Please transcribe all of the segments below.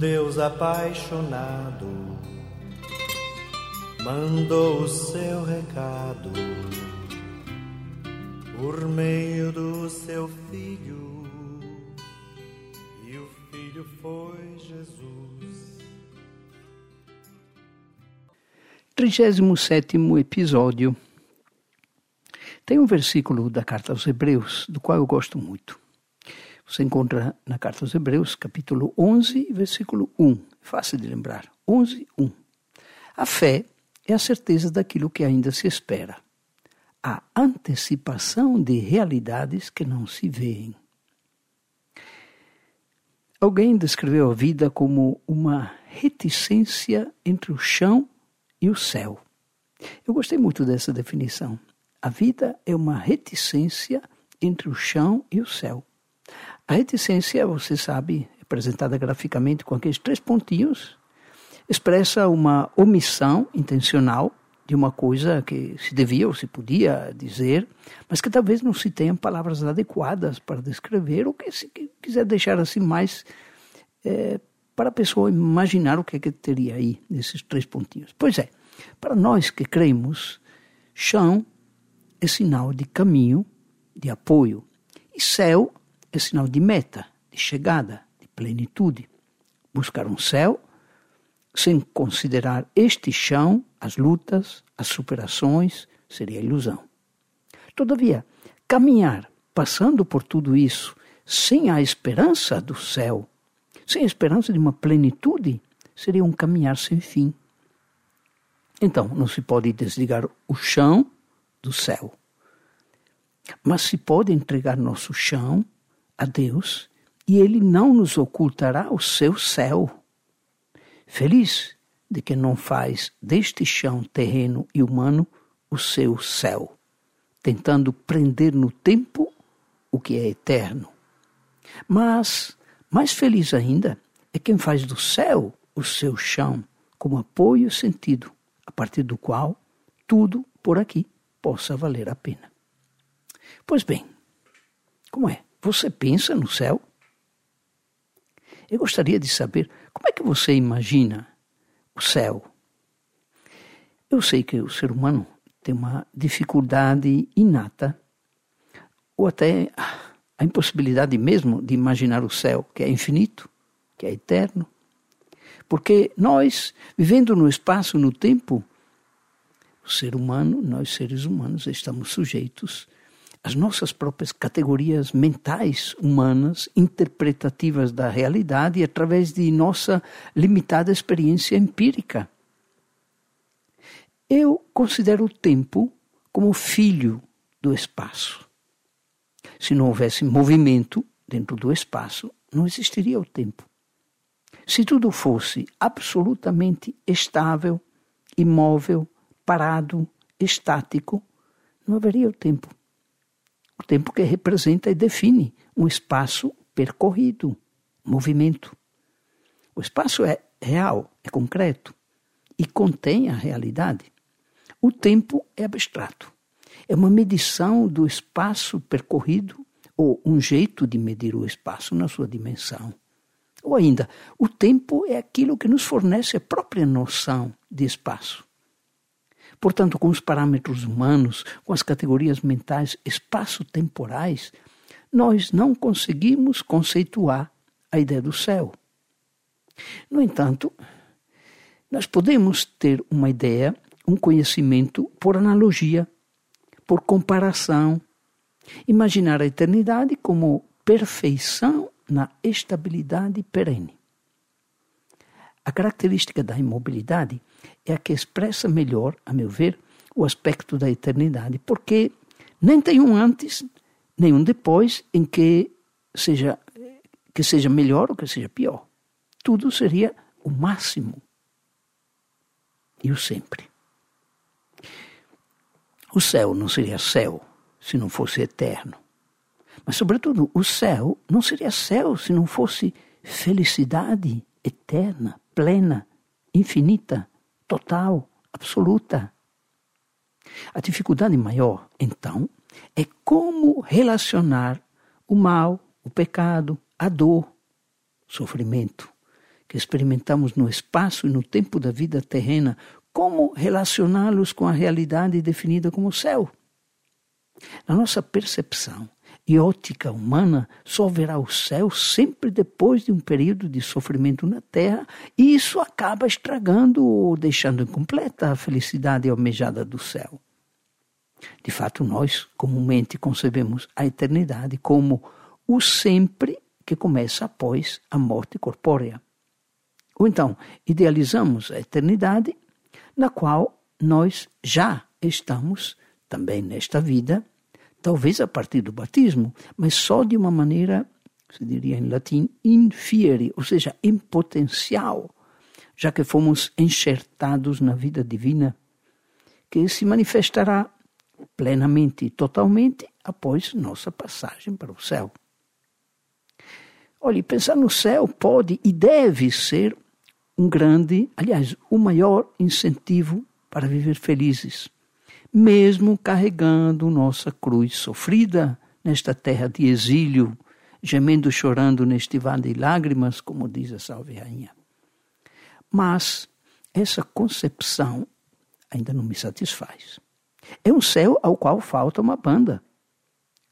Deus apaixonado mandou o seu recado por meio do seu filho, e o filho foi Jesus. 37 episódio. Tem um versículo da carta aos Hebreus, do qual eu gosto muito. Você encontra na carta aos Hebreus, capítulo 11, versículo 1. Fácil de lembrar. 11, 1. A fé é a certeza daquilo que ainda se espera a antecipação de realidades que não se veem. Alguém descreveu a vida como uma reticência entre o chão e o céu. Eu gostei muito dessa definição. A vida é uma reticência entre o chão e o céu. A reticência, você sabe, apresentada graficamente com aqueles três pontinhos, expressa uma omissão intencional de uma coisa que se devia ou se podia dizer, mas que talvez não se tenham palavras adequadas para descrever, ou que se quiser deixar assim mais é, para a pessoa imaginar o que é que teria aí nesses três pontinhos. Pois é, para nós que cremos, chão é sinal de caminho, de apoio, e céu é sinal de meta, de chegada, de plenitude. Buscar um céu sem considerar este chão, as lutas, as superações, seria ilusão. Todavia, caminhar passando por tudo isso sem a esperança do céu, sem a esperança de uma plenitude, seria um caminhar sem fim. Então, não se pode desligar o chão do céu. Mas se pode entregar nosso chão a Deus e Ele não nos ocultará o seu céu. Feliz de que não faz deste chão terreno e humano o seu céu, tentando prender no tempo o que é eterno. Mas, mais feliz ainda, é quem faz do céu o seu chão como apoio e sentido, a partir do qual tudo por aqui possa valer a pena. Pois bem, como é? Você pensa no céu? Eu gostaria de saber como é que você imagina o céu. Eu sei que o ser humano tem uma dificuldade inata, ou até a impossibilidade mesmo de imaginar o céu, que é infinito, que é eterno. Porque nós, vivendo no espaço, no tempo, o ser humano, nós seres humanos, estamos sujeitos as nossas próprias categorias mentais humanas, interpretativas da realidade, através de nossa limitada experiência empírica. Eu considero o tempo como filho do espaço. Se não houvesse movimento dentro do espaço, não existiria o tempo. Se tudo fosse absolutamente estável, imóvel, parado, estático, não haveria o tempo o tempo que representa e define um espaço percorrido, movimento. O espaço é real, é concreto e contém a realidade. O tempo é abstrato. É uma medição do espaço percorrido ou um jeito de medir o espaço na sua dimensão. Ou ainda, o tempo é aquilo que nos fornece a própria noção de espaço. Portanto, com os parâmetros humanos, com as categorias mentais espaço-temporais, nós não conseguimos conceituar a ideia do céu. No entanto, nós podemos ter uma ideia, um conhecimento por analogia, por comparação, imaginar a eternidade como perfeição na estabilidade perene. A característica da imobilidade é a que expressa melhor, a meu ver, o aspecto da eternidade, porque nem tem um antes, nem um depois em que seja que seja melhor ou que seja pior. Tudo seria o máximo e o sempre. O céu não seria céu se não fosse eterno. Mas, sobretudo, o céu não seria céu se não fosse felicidade eterna, plena, infinita, total, absoluta. A dificuldade maior, então, é como relacionar o mal, o pecado, a dor, o sofrimento, que experimentamos no espaço e no tempo da vida terrena, como relacioná-los com a realidade definida como céu? Na nossa percepção e ótica humana, só verá o céu sempre depois de um período de sofrimento na terra, e isso acaba estragando ou deixando incompleta a felicidade almejada do céu. De fato, nós comumente concebemos a eternidade como o sempre que começa após a morte corpórea. Ou então, idealizamos a eternidade na qual nós já estamos também nesta vida, talvez a partir do batismo, mas só de uma maneira, se diria em latim, infiere, ou seja, em potencial, já que fomos enxertados na vida divina, que se manifestará plenamente e totalmente após nossa passagem para o céu. Olhe, pensar no céu pode e deve ser um grande, aliás, o maior incentivo para viver felizes, mesmo carregando nossa cruz sofrida nesta terra de exílio, gemendo chorando neste vale de lágrimas, como diz a Salve Rainha. Mas essa concepção ainda não me satisfaz. É um céu ao qual falta uma banda.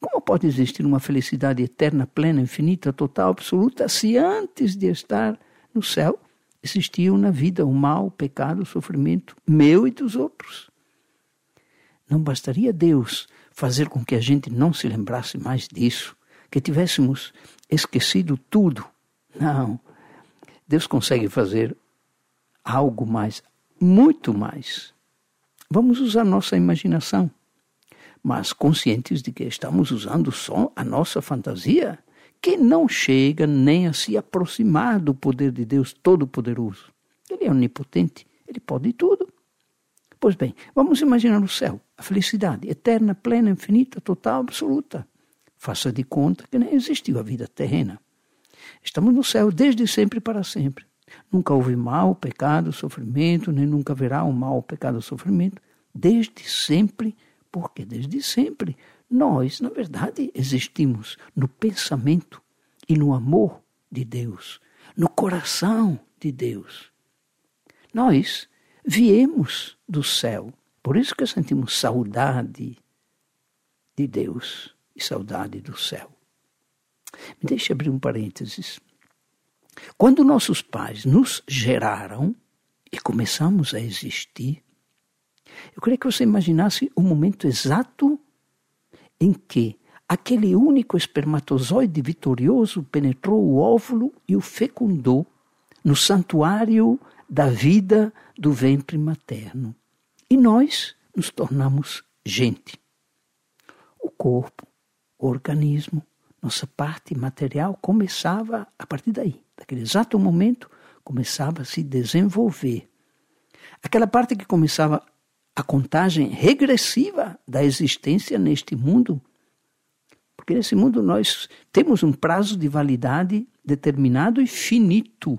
Como pode existir uma felicidade eterna, plena, infinita, total, absoluta, se antes de estar no céu existiam na vida o mal, o pecado, o sofrimento, meu e dos outros? Não bastaria Deus fazer com que a gente não se lembrasse mais disso, que tivéssemos esquecido tudo. Não. Deus consegue fazer algo mais, muito mais. Vamos usar nossa imaginação, mas conscientes de que estamos usando só a nossa fantasia, que não chega nem a se aproximar do poder de Deus Todo-Poderoso. Ele é onipotente, ele pode tudo. Pois bem, vamos imaginar o céu, a felicidade eterna, plena, infinita, total, absoluta. Faça de conta que nem existiu a vida terrena. Estamos no céu desde sempre para sempre. Nunca houve mal, pecado, sofrimento, nem nunca haverá um mal, pecado, sofrimento, desde sempre, porque desde sempre nós, na verdade, existimos no pensamento e no amor de Deus, no coração de Deus. Nós viemos do céu, por isso que sentimos saudade de Deus e saudade do céu. Me deixe abrir um parênteses. Quando nossos pais nos geraram e começamos a existir, eu queria que você imaginasse o momento exato em que aquele único espermatozoide vitorioso penetrou o óvulo e o fecundou no santuário da vida do ventre materno. E nós nos tornamos gente. O corpo, o organismo, nossa parte material começava a partir daí naquele exato momento, começava a se desenvolver. Aquela parte que começava a contagem regressiva da existência neste mundo. Porque nesse mundo nós temos um prazo de validade determinado e finito.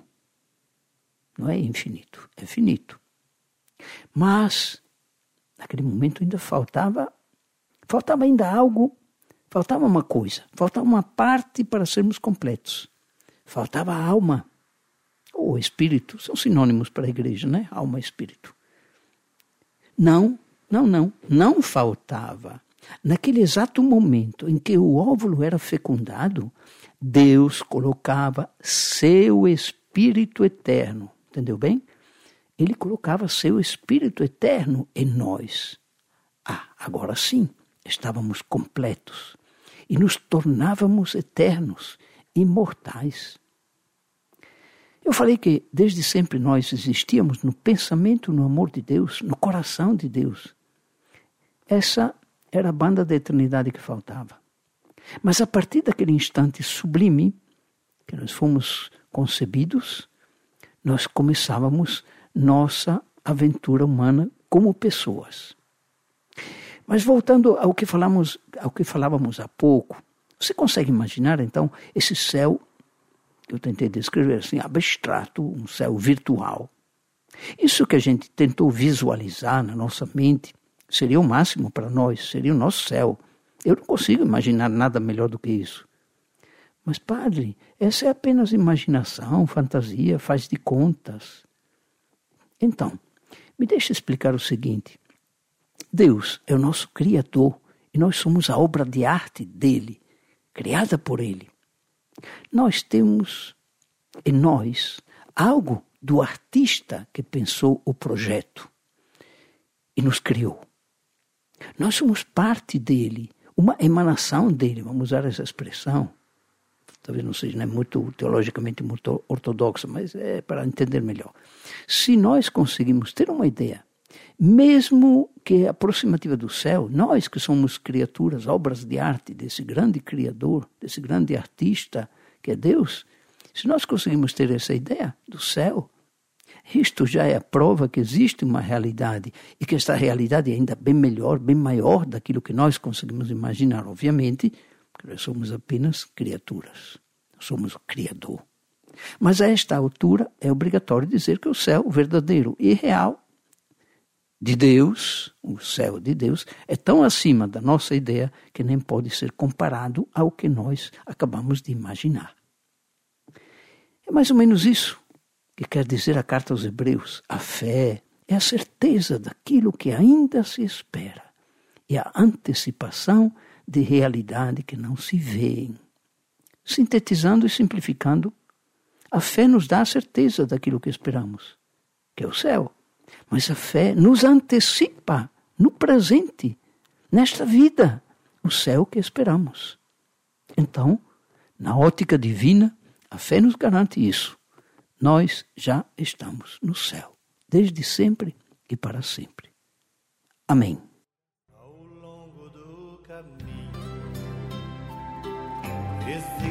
Não é infinito, é finito. Mas, naquele momento ainda faltava, faltava ainda algo, faltava uma coisa, faltava uma parte para sermos completos. Faltava a alma ou espírito, são sinônimos para a igreja, né? Alma e espírito. Não, não, não, não faltava. Naquele exato momento em que o óvulo era fecundado, Deus colocava seu espírito eterno, entendeu bem? Ele colocava seu espírito eterno em nós. Ah, agora sim, estávamos completos e nos tornávamos eternos imortais. Eu falei que desde sempre nós existíamos no pensamento, no amor de Deus, no coração de Deus. Essa era a banda da eternidade que faltava. Mas a partir daquele instante sublime que nós fomos concebidos, nós começávamos nossa aventura humana como pessoas. Mas voltando ao que falamos, ao que falávamos há pouco, você consegue imaginar, então, esse céu, eu tentei descrever assim, abstrato, um céu virtual. Isso que a gente tentou visualizar na nossa mente seria o máximo para nós, seria o nosso céu. Eu não consigo imaginar nada melhor do que isso. Mas, padre, essa é apenas imaginação, fantasia, faz de contas. Então, me deixe explicar o seguinte: Deus é o nosso Criador e nós somos a obra de arte dele, criada por ele. Nós temos em nós algo do artista que pensou o projeto e nos criou. Nós somos parte dele, uma emanação dele, vamos usar essa expressão. Talvez não seja né, muito teologicamente muito ortodoxa, mas é para entender melhor. Se nós conseguimos ter uma ideia, mesmo que aproximativa do céu, nós que somos criaturas, obras de arte desse grande Criador, desse grande artista que é Deus, se nós conseguimos ter essa ideia do céu, isto já é a prova que existe uma realidade e que esta realidade é ainda bem melhor, bem maior daquilo que nós conseguimos imaginar, obviamente, somos apenas criaturas, somos o Criador. Mas a esta altura é obrigatório dizer que o céu verdadeiro e real de Deus, o céu de Deus, é tão acima da nossa ideia que nem pode ser comparado ao que nós acabamos de imaginar. É mais ou menos isso que quer dizer a carta aos Hebreus. A fé é a certeza daquilo que ainda se espera e a antecipação de realidade que não se vê. Sintetizando e simplificando, a fé nos dá a certeza daquilo que esperamos, que é o céu. Mas a fé nos antecipa no presente, nesta vida, o céu que esperamos. Então, na ótica divina, a fé nos garante isso. Nós já estamos no céu, desde sempre e para sempre. Amém.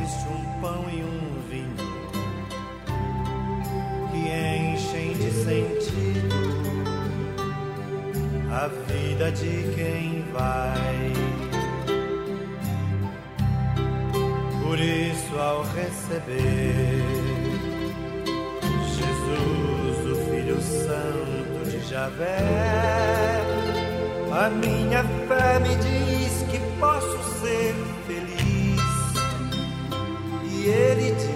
Existe um pão e um vinho que enchem de sentido a vida de quem vai. Por isso, ao receber Santo de Javé. A minha fé me diz ele diz